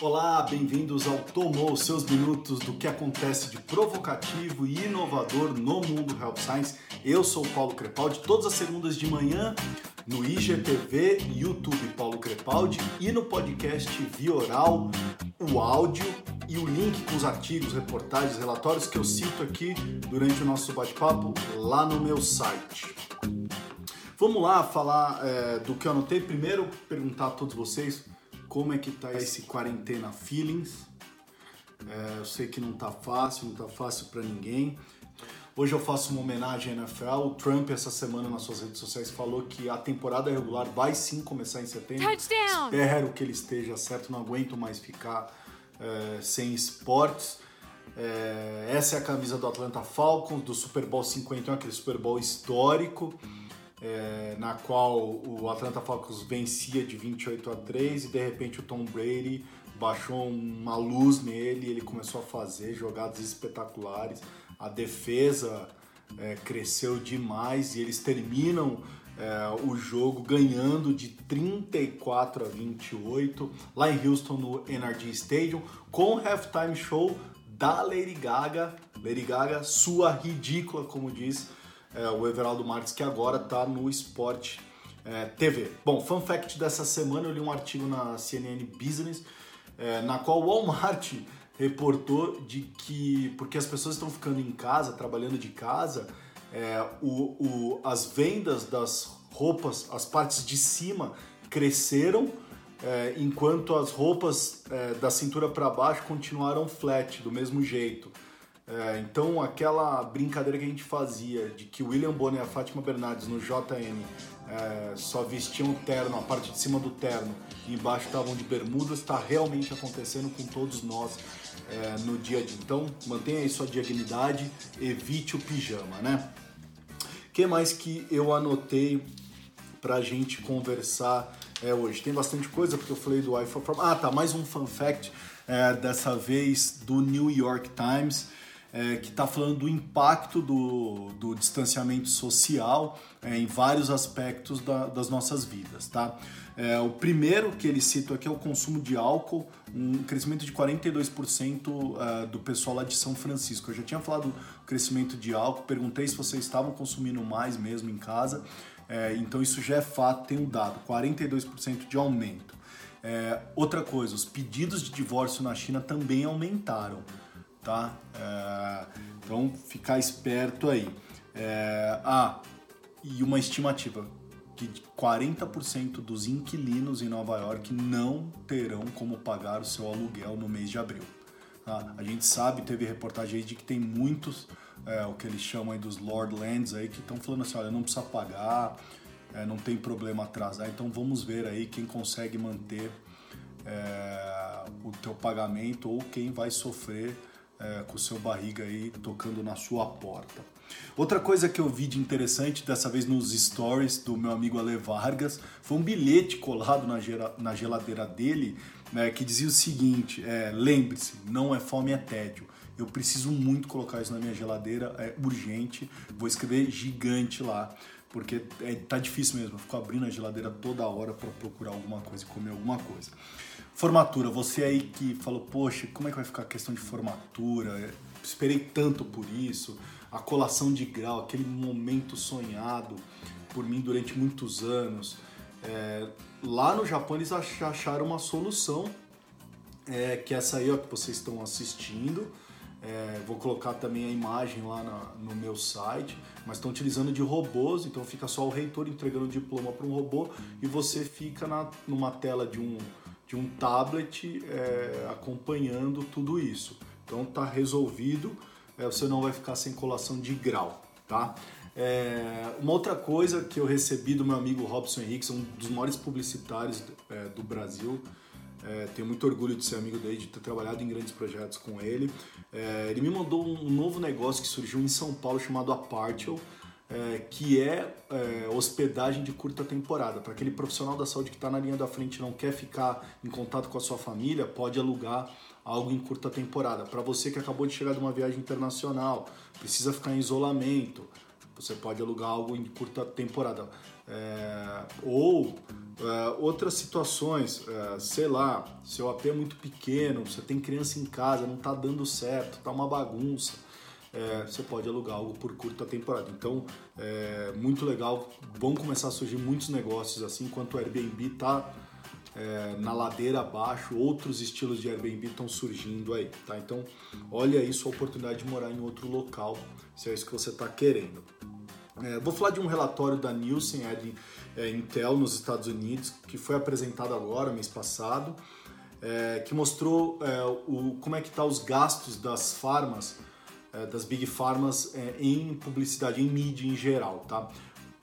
Olá, bem-vindos ao Tomou, seus minutos do que acontece de provocativo e inovador no mundo Health Science. Eu sou o Paulo Crepaldi, todas as segundas de manhã no IGTV, YouTube Paulo Crepaldi e no podcast Via Oral, o áudio e o link com os artigos, reportagens, relatórios que eu cito aqui durante o nosso bate-papo lá no meu site. Vamos lá falar é, do que eu anotei. Primeiro, perguntar a todos vocês como é que tá esse quarentena feelings. É, eu sei que não tá fácil, não tá fácil para ninguém. Hoje eu faço uma homenagem à NFL. O Trump, essa semana, nas suas redes sociais, falou que a temporada regular vai sim começar em setembro. Touchdown! Espero que ele esteja certo, não aguento mais ficar é, sem esportes. É, essa é a camisa do Atlanta Falcons, do Super Bowl 51, aquele Super Bowl histórico, é, na qual o Atlanta Falcons vencia de 28 a 3 e de repente o Tom Brady baixou uma luz nele ele começou a fazer jogadas espetaculares. A defesa é, cresceu demais e eles terminam é, o jogo ganhando de 34 a 28 lá em Houston no NRG Stadium com o halftime show da Lady Gaga. Lady Gaga, sua ridícula, como diz é, o Everaldo Marques, que agora está no Sport é, TV. Bom, fun fact dessa semana, eu li um artigo na CNN Business, é, na qual o Walmart reportou de que, porque as pessoas estão ficando em casa, trabalhando de casa, é, o, o, as vendas das roupas, as partes de cima cresceram, é, enquanto as roupas é, da cintura para baixo continuaram flat, do mesmo jeito. É, então, aquela brincadeira que a gente fazia de que o William Bonner e a Fátima Bernardes no JN é, só vestiam terno, a parte de cima do terno e embaixo estavam de bermudas, está realmente acontecendo com todos nós é, no dia dia. Então, mantenha aí sua dignidade, evite o pijama, né? que mais que eu anotei para a gente conversar é, hoje? Tem bastante coisa, porque eu falei do iPhone. Ah, tá, mais um fun fact, é, dessa vez do New York Times, é, que está falando do impacto do, do distanciamento social é, em vários aspectos da, das nossas vidas, tá? É, o primeiro que ele cita aqui é o consumo de álcool, um crescimento de 42% uh, do pessoal lá de São Francisco. Eu já tinha falado do crescimento de álcool, perguntei se vocês estavam consumindo mais mesmo em casa. É, então isso já é fato, tem um dado, 42% de aumento. É, outra coisa, os pedidos de divórcio na China também aumentaram, tá? É, então ficar esperto aí. É, ah, e uma estimativa, que 40% dos inquilinos em Nova York não terão como pagar o seu aluguel no mês de abril. Tá? A gente sabe, teve reportagem aí de que tem muitos, é, o que eles chamam aí dos Lord Lands aí, que estão falando assim, olha, não precisa pagar, é, não tem problema atrasar, então vamos ver aí quem consegue manter é, o teu pagamento ou quem vai sofrer é, com o seu barriga aí tocando na sua porta. Outra coisa que eu vi de interessante, dessa vez nos stories do meu amigo Ale Vargas, foi um bilhete colado na, na geladeira dele né, que dizia o seguinte: é, lembre-se, não é fome, é tédio. Eu preciso muito colocar isso na minha geladeira, é urgente. Vou escrever gigante lá, porque é, tá difícil mesmo. Eu fico abrindo a geladeira toda hora para procurar alguma coisa comer alguma coisa. Formatura, você aí que falou, poxa, como é que vai ficar a questão de formatura? esperei tanto por isso a colação de grau, aquele momento sonhado por mim durante muitos anos. É, lá no Japão eles acharam uma solução, é, que é essa aí ó, que vocês estão assistindo. É, vou colocar também a imagem lá na, no meu site, mas estão utilizando de robôs, então fica só o reitor entregando o diploma para um robô e você fica na, numa tela de um, de um tablet é, acompanhando tudo isso. Então tá resolvido é, você não vai ficar sem colação de grau, tá? É, uma outra coisa que eu recebi do meu amigo Robson Henrique, um dos maiores publicitários é, do Brasil, é, tenho muito orgulho de ser amigo dele, de ter trabalhado em grandes projetos com ele. É, ele me mandou um novo negócio que surgiu em São Paulo chamado Apartial, é, que é, é, hospedagem de curta temporada. Para aquele profissional da saúde que está na linha da frente e não quer ficar em contato com a sua família, pode alugar algo em curta temporada. Para você que acabou de chegar de uma viagem internacional, precisa ficar em isolamento, você pode alugar algo em curta temporada. É, ou é, outras situações, é, sei lá, seu AP é muito pequeno, você tem criança em casa, não está dando certo, tá uma bagunça. É, você pode alugar algo por curta temporada. Então, é muito legal, vão começar a surgir muitos negócios assim, enquanto o Airbnb está é, na ladeira abaixo, outros estilos de Airbnb estão surgindo aí, tá? Então, olha aí sua oportunidade de morar em outro local, se é isso que você está querendo. É, vou falar de um relatório da Nielsen é, Intel nos Estados Unidos, que foi apresentado agora, mês passado, é, que mostrou é, o, como é que tá os gastos das farmas, é, das big farmas é, em publicidade, em mídia em geral, tá?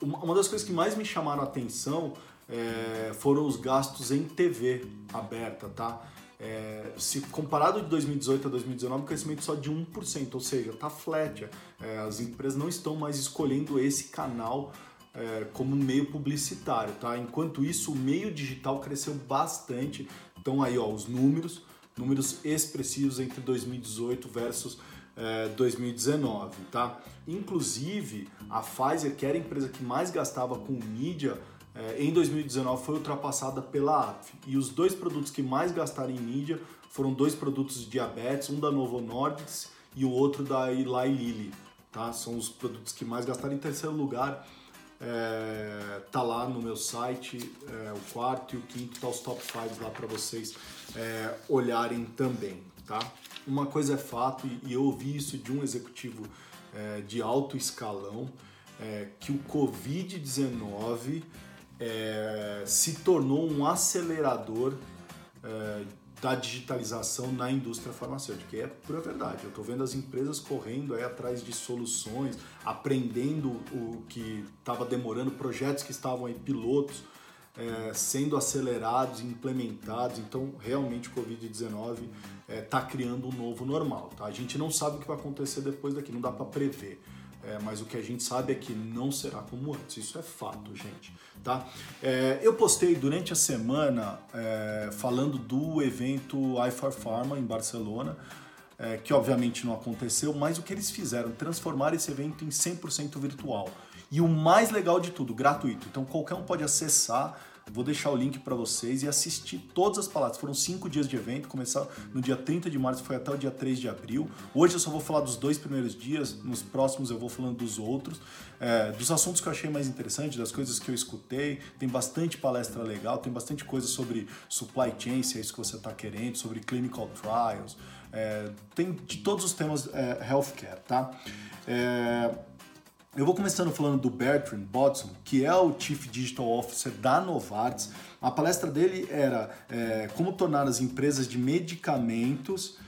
Uma das coisas que mais me chamaram a atenção é, foram os gastos em TV aberta, tá? É, se comparado de 2018 a 2019, um crescimento só de 1%, ou seja, está flat. É, as empresas não estão mais escolhendo esse canal é, como meio publicitário, tá? Enquanto isso, o meio digital cresceu bastante. Então aí, ó, os números, números expressivos entre 2018 versus 2019, é, tá? Inclusive, a Pfizer, que era a empresa que mais gastava com mídia, é, em 2019 foi ultrapassada pela APF. E os dois produtos que mais gastaram em mídia foram dois produtos de diabetes, um da Novo Nordisk e o outro da Eli Lilly. Tá? São os produtos que mais gastaram. Em terceiro lugar, é, tá lá no meu site, é, o quarto e o quinto, tá os top 5 lá para vocês é, olharem também. Tá? Uma coisa é fato, e eu ouvi isso de um executivo é, de alto escalão, é, que o Covid-19 é, se tornou um acelerador é, da digitalização na indústria farmacêutica. E é pura verdade. Eu estou vendo as empresas correndo aí atrás de soluções, aprendendo o que estava demorando, projetos que estavam em pilotos é, sendo acelerados e implementados. Então, realmente, o Covid-19 está é, criando um novo normal. Tá? A gente não sabe o que vai acontecer depois daqui, não dá para prever. É, mas o que a gente sabe é que não será como antes. Isso é fato, gente. Tá? É, eu postei durante a semana é, falando do evento iFar Pharma em Barcelona, é, que obviamente não aconteceu, mas o que eles fizeram, transformar esse evento em 100% virtual. E o mais legal de tudo, gratuito. Então qualquer um pode acessar Vou deixar o link para vocês e assistir todas as palestras. Foram cinco dias de evento, começar no dia 30 de março, foi até o dia 3 de abril. Hoje eu só vou falar dos dois primeiros dias, nos próximos eu vou falando dos outros. É, dos assuntos que eu achei mais interessante, das coisas que eu escutei. Tem bastante palestra legal, tem bastante coisa sobre supply chain, se é isso que você está querendo, sobre clinical trials. É, tem de todos os temas é, healthcare, tá? É, eu vou começando falando do Bertrand Bodson, que é o Chief Digital Officer da Novartis. A palestra dele era é, como tornar as empresas de medicamentos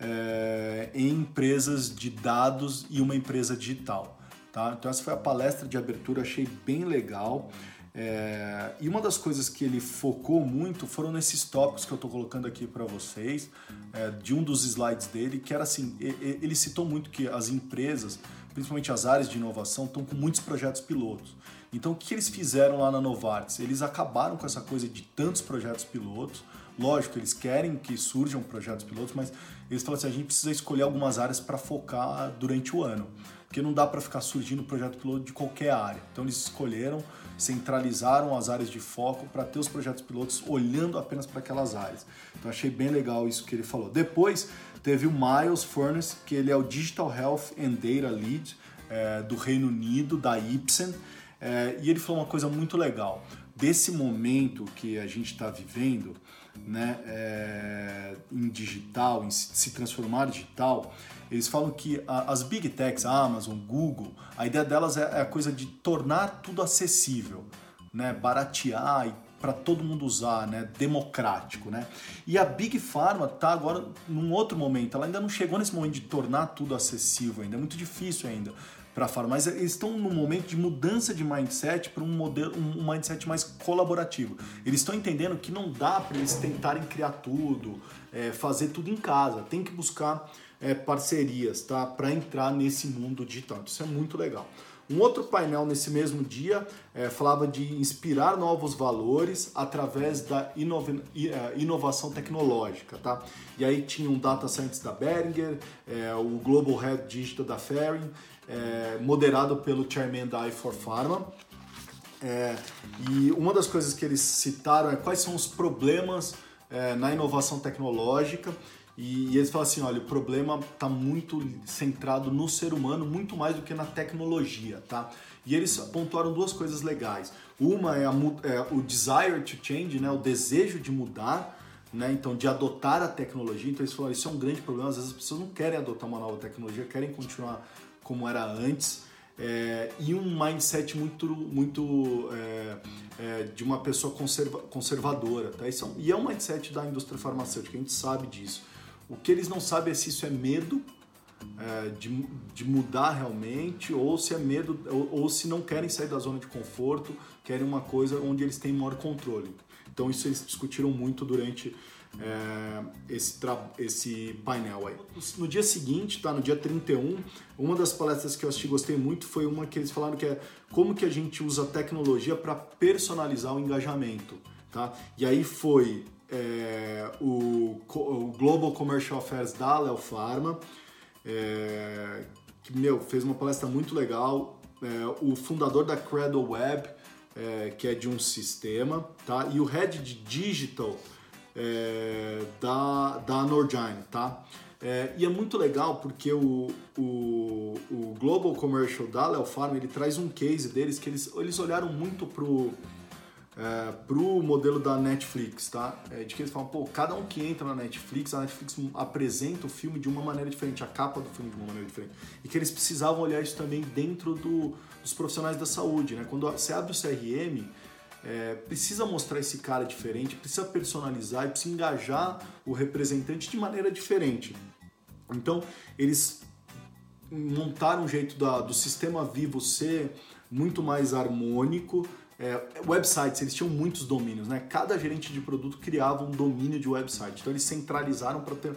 é, em empresas de dados e uma empresa digital. Tá? Então essa foi a palestra de abertura, achei bem legal. É, e uma das coisas que ele focou muito foram nesses tópicos que eu estou colocando aqui para vocês, é, de um dos slides dele, que era assim, ele citou muito que as empresas principalmente as áreas de inovação, estão com muitos projetos pilotos. Então, o que eles fizeram lá na Novartis? Eles acabaram com essa coisa de tantos projetos pilotos. Lógico, eles querem que surjam projetos pilotos, mas eles falam assim: a gente precisa escolher algumas áreas para focar durante o ano, porque não dá para ficar surgindo projeto piloto de qualquer área. Então, eles escolheram, centralizaram as áreas de foco para ter os projetos pilotos olhando apenas para aquelas áreas. Então, achei bem legal isso que ele falou. Depois, Teve o Miles Furness, que ele é o Digital Health and Data Lead é, do Reino Unido, da Ipsen, é, e ele falou uma coisa muito legal. Desse momento que a gente está vivendo, né, é, em digital, em se transformar digital, eles falam que a, as big techs, a Amazon, Google, a ideia delas é, é a coisa de tornar tudo acessível, né, baratear e para todo mundo usar, né? Democrático, né? E a Big Pharma tá agora num outro momento. Ela ainda não chegou nesse momento de tornar tudo acessível ainda. É muito difícil ainda para a Pharma, mas eles estão num momento de mudança de mindset para um modelo, um mindset mais colaborativo. Eles estão entendendo que não dá para eles tentarem criar tudo, é, fazer tudo em casa. Tem que buscar é, parcerias, tá? Para entrar nesse mundo digital. Isso é muito legal. Um outro painel nesse mesmo dia é, falava de inspirar novos valores através da inova é, inovação tecnológica, tá? E aí tinha um data scientist da Behringer, é, o Global Head Digital da Ferring, é, moderado pelo chairman da i4Pharma. É, e uma das coisas que eles citaram é quais são os problemas é, na inovação tecnológica. E, eles falam assim: olha, o problema está muito centrado no ser humano, muito mais do que na tecnologia, tá? E eles pontuaram duas coisas legais. Uma é, a, é o desire to change, né? o desejo de mudar, né? então de adotar a tecnologia. Então eles falaram: isso é um grande problema. Às vezes as pessoas não querem adotar uma nova tecnologia, querem continuar como era antes é, e um mindset muito, muito é, é, de uma pessoa conserva, conservadora. Tá? Isso é e é um mindset da indústria farmacêutica, a gente sabe disso. O que eles não sabem é se isso é medo é, de, de mudar realmente ou se é medo ou, ou se não querem sair da zona de conforto, querem uma coisa onde eles têm maior controle. Então isso eles discutiram muito durante é, esse, esse painel aí. No dia seguinte, tá, no dia 31, uma das palestras que eu assisti gostei muito foi uma que eles falaram que é como que a gente usa tecnologia para personalizar o engajamento. Tá? E aí foi é, o, o, Global Commercial Affairs da Léo Pharma, é, que meu, fez uma palestra muito legal. É, o fundador da Cradle Web, é, que é de um sistema, tá? e o head de digital é, da, da Norgine, tá? É, e é muito legal porque o, o, o Global Commercial da Leo Farm ele traz um case deles que eles, eles olharam muito pro, é, pro modelo da Netflix, tá? É, de que eles falam, pô, cada um que entra na Netflix, a Netflix apresenta o filme de uma maneira diferente, a capa do filme de uma maneira diferente. E que eles precisavam olhar isso também dentro do, dos profissionais da saúde, né? Quando você abre o CRM, é, precisa mostrar esse cara diferente, precisa personalizar e precisa engajar o representante de maneira diferente. Então, eles montaram um jeito da, do sistema vivo ser muito mais harmônico. É, websites, eles tinham muitos domínios, né? Cada gerente de produto criava um domínio de website. Então, eles centralizaram para ter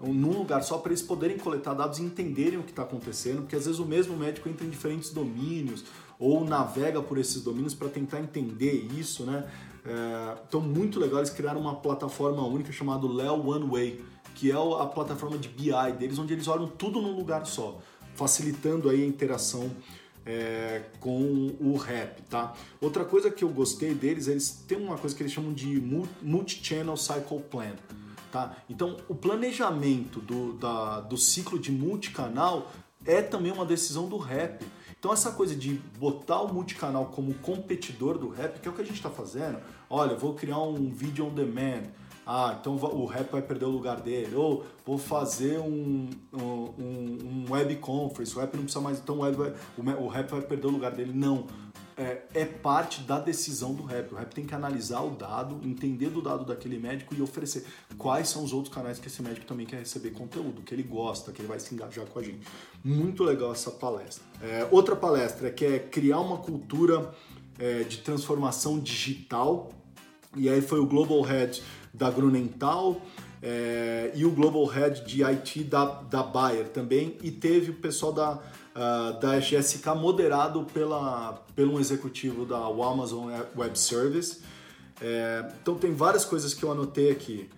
num lugar só para eles poderem coletar dados e entenderem o que está acontecendo, porque às vezes o mesmo médico entra em diferentes domínios ou navega por esses domínios para tentar entender isso, né? É, então, muito legal, eles criaram uma plataforma única chamada Leo One Way, que é a plataforma de BI deles, onde eles olham tudo num lugar só, facilitando aí a interação é, com o rap, tá? Outra coisa que eu gostei deles, eles têm uma coisa que eles chamam de Multi-Channel Cycle Plan. Tá? Então, o planejamento do, da, do ciclo de multicanal é também uma decisão do rap. Então, essa coisa de botar o multicanal como competidor do rap, que é o que a gente está fazendo, olha, vou criar um vídeo on demand, ah, então o rap vai perder o lugar dele, ou vou fazer um, um, um web conference, o rap não precisa mais, então o, web vai, o, rap vai perder o lugar dele. Não, é, é, parte da decisão do rap. O rap tem que analisar o dado, entender do dado daquele médico e oferecer quais são os outros canais que esse médico também quer receber conteúdo, que ele gosta, que ele vai se engajar com a gente. Muito legal essa palestra. É, outra palestra que é criar uma cultura é, de transformação digital. E aí foi o Global Head da Grunenthal, é, e o Global Head de IT da, da Bayer também, e teve o pessoal da uh, da GSK moderado pela, pelo executivo da Amazon Web Service. É, então tem várias coisas que eu anotei aqui.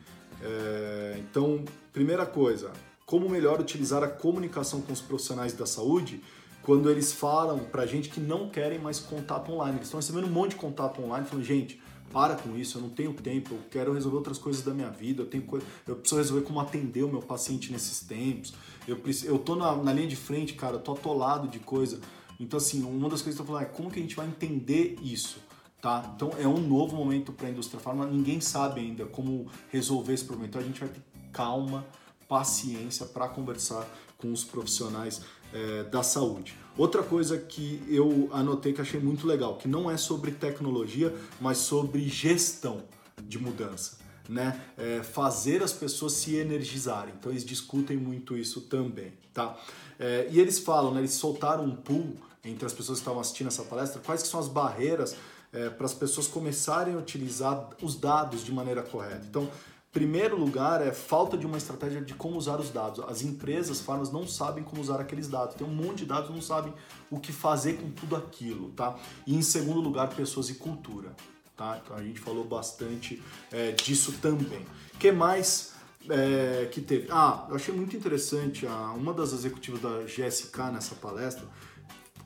É, então, primeira coisa, como melhor utilizar a comunicação com os profissionais da saúde quando eles falam pra gente que não querem mais contato online. Eles estão recebendo um monte de contato online, falando, gente, para com isso, eu não tenho tempo, eu quero resolver outras coisas da minha vida, eu, tenho, eu preciso resolver como atender o meu paciente nesses tempos, eu, eu tô na, na linha de frente, cara, eu tô atolado de coisa. Então, assim, uma das coisas que eu tô falando é como que a gente vai entender isso, tá? Então, é um novo momento para a indústria farma, ninguém sabe ainda como resolver esse problema. Então, a gente vai ter calma, paciência para conversar com os profissionais é, da saúde. Outra coisa que eu anotei que achei muito legal, que não é sobre tecnologia, mas sobre gestão de mudança. Né? É fazer as pessoas se energizarem. Então eles discutem muito isso também, tá? É, e eles falam, né, eles soltaram um pool entre as pessoas que estavam assistindo essa palestra, quais que são as barreiras é, para as pessoas começarem a utilizar os dados de maneira correta. Então, Primeiro lugar é falta de uma estratégia de como usar os dados. As empresas, farmas, não sabem como usar aqueles dados. Tem um monte de dados, não sabem o que fazer com tudo aquilo, tá? E em segundo lugar, pessoas e cultura, tá? Então a gente falou bastante é, disso também. Que mais é, que teve? Ah, eu achei muito interessante, a, uma das executivas da GSK nessa palestra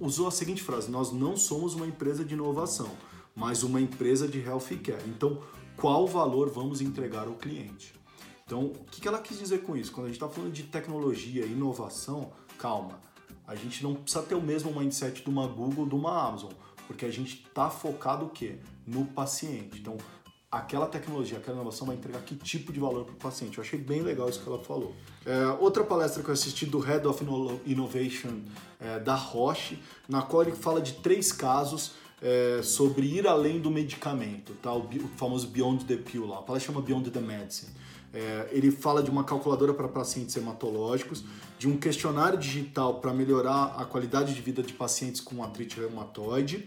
usou a seguinte frase: Nós não somos uma empresa de inovação, mas uma empresa de healthcare. Então, qual valor vamos entregar ao cliente? Então, o que ela quis dizer com isso? Quando a gente está falando de tecnologia e inovação, calma, a gente não precisa ter o mesmo mindset de uma Google de uma Amazon, porque a gente está focado o quê? No paciente. Então, aquela tecnologia, aquela inovação vai entregar que tipo de valor para o paciente. Eu achei bem legal isso que ela falou. É, outra palestra que eu assisti do Head of Innovation é, da Roche, na qual ele fala de três casos é, sobre ir além do medicamento, tá? o, o famoso Beyond the Pill lá. A palestra chama Beyond the Medicine. É, ele fala de uma calculadora para pacientes hematológicos, de um questionário digital para melhorar a qualidade de vida de pacientes com artrite reumatoide,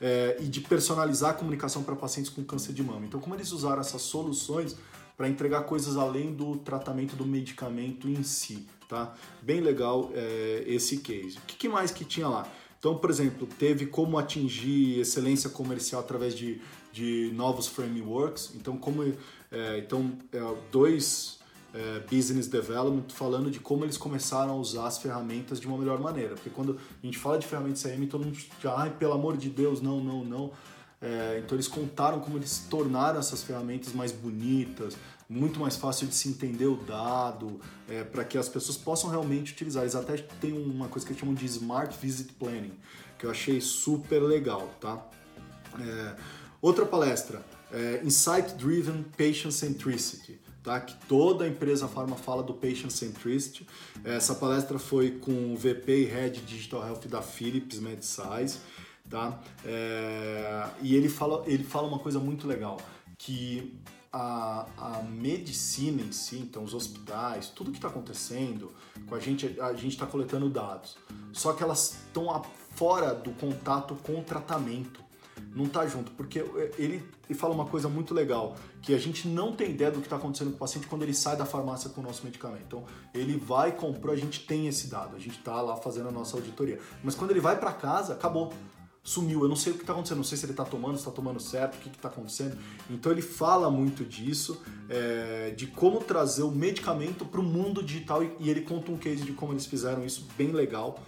é, e de personalizar a comunicação para pacientes com câncer de mama. Então, como eles usaram essas soluções para entregar coisas além do tratamento do medicamento em si, tá? Bem legal é, esse case. O que, que mais que tinha lá? Então, por exemplo, teve como atingir excelência comercial através de, de novos frameworks. Então, como é, então é, dois é, business development falando de como eles começaram a usar as ferramentas de uma melhor maneira. Porque quando a gente fala de ferramentas CRM, todo mundo já, pelo amor de Deus, não, não, não. É, então eles contaram como eles tornaram essas ferramentas mais bonitas, muito mais fácil de se entender o dado, é, para que as pessoas possam realmente utilizar. Eles até têm uma coisa que eles chamam de Smart Visit Planning, que eu achei super legal, tá? É, outra palestra, é, Insight Driven Patient Centricity tá? que toda a empresa Pharma fala do Patient Centricity. Essa palestra foi com o VP e Head Digital Health da Philips MedSize. Tá? É... e ele fala, ele fala uma coisa muito legal, que a, a medicina em si, então os hospitais, tudo que está acontecendo com a gente, a gente está coletando dados. Só que elas estão fora do contato com o tratamento não tá junto, porque ele, ele fala uma coisa muito legal, que a gente não tem ideia do que está acontecendo com o paciente quando ele sai da farmácia com o nosso medicamento. Então, ele vai, comprou, a gente tem esse dado, a gente está lá fazendo a nossa auditoria. Mas quando ele vai para casa, acabou. Sumiu, eu não sei o que está acontecendo, não sei se ele está tomando, se está tomando certo, o que está acontecendo. Então ele fala muito disso, é, de como trazer o medicamento para o mundo digital e, e, ele conta um case de como eles fizeram isso bem legal,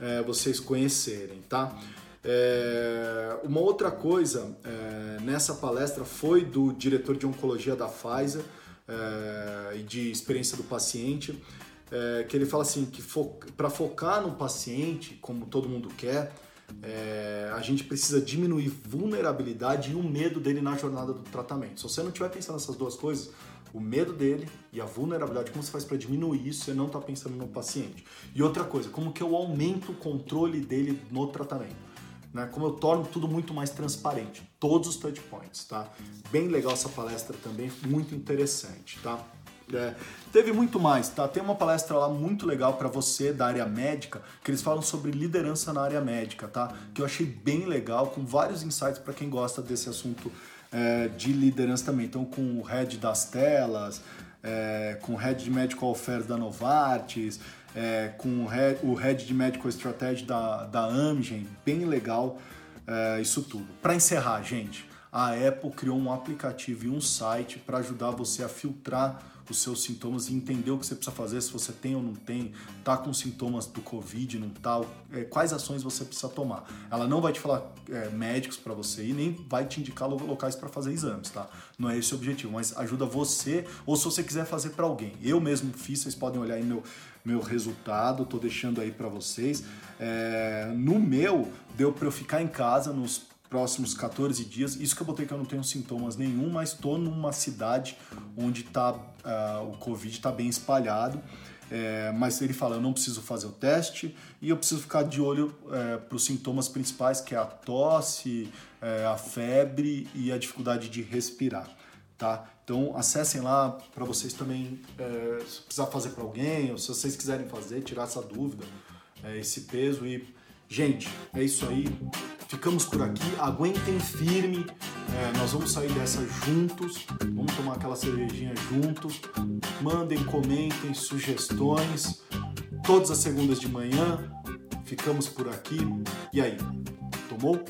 é, vocês conhecerem, tá? É, uma outra coisa é, nessa palestra foi do diretor de oncologia da Pfizer é, e de experiência do paciente, é, que ele fala assim que fo para focar no paciente, como todo mundo quer, é, a gente precisa diminuir vulnerabilidade e o medo dele na jornada do tratamento. Se você não estiver pensando nessas duas coisas, o medo dele e a vulnerabilidade, como você faz para diminuir isso, você não está pensando no paciente. E outra coisa, como que eu aumento o controle dele no tratamento né? Como eu torno tudo muito mais transparente, todos os touch points, tá? Bem legal essa palestra também, muito interessante, tá? É, teve muito mais, tá? Tem uma palestra lá muito legal para você da área médica, que eles falam sobre liderança na área médica, tá? Que eu achei bem legal, com vários insights para quem gosta desse assunto é, de liderança também. Então, com o head das telas, é, com o head de medical affairs da Novartis, é, com o head, o head de Medical Strategy da, da Amgen, bem legal é, isso tudo. Para encerrar, gente, a Apple criou um aplicativo e um site para ajudar você a filtrar os seus sintomas e entender o que você precisa fazer, se você tem ou não tem, tá com sintomas do Covid, não tá, é, quais ações você precisa tomar. Ela não vai te falar é, médicos para você ir, nem vai te indicar locais para fazer exames, tá? Não é esse o objetivo, mas ajuda você, ou se você quiser fazer para alguém. Eu mesmo fiz, vocês podem olhar aí meu, meu resultado, tô deixando aí para vocês. É, no meu, deu para eu ficar em casa nos próximos 14 dias. Isso que eu botei que eu não tenho sintomas nenhum, mas estou numa cidade onde tá, uh, o Covid está bem espalhado. É, mas ele fala, eu não preciso fazer o teste e eu preciso ficar de olho é, para os sintomas principais, que é a tosse, é, a febre e a dificuldade de respirar, tá? Então acessem lá para vocês também, é, se precisar fazer para alguém, ou se vocês quiserem fazer, tirar essa dúvida, é, esse peso e gente, é isso aí. Ficamos por aqui, aguentem firme, é, nós vamos sair dessa juntos, vamos tomar aquela cervejinha juntos, mandem, comentem sugestões, todas as segundas de manhã, ficamos por aqui, e aí, tomou?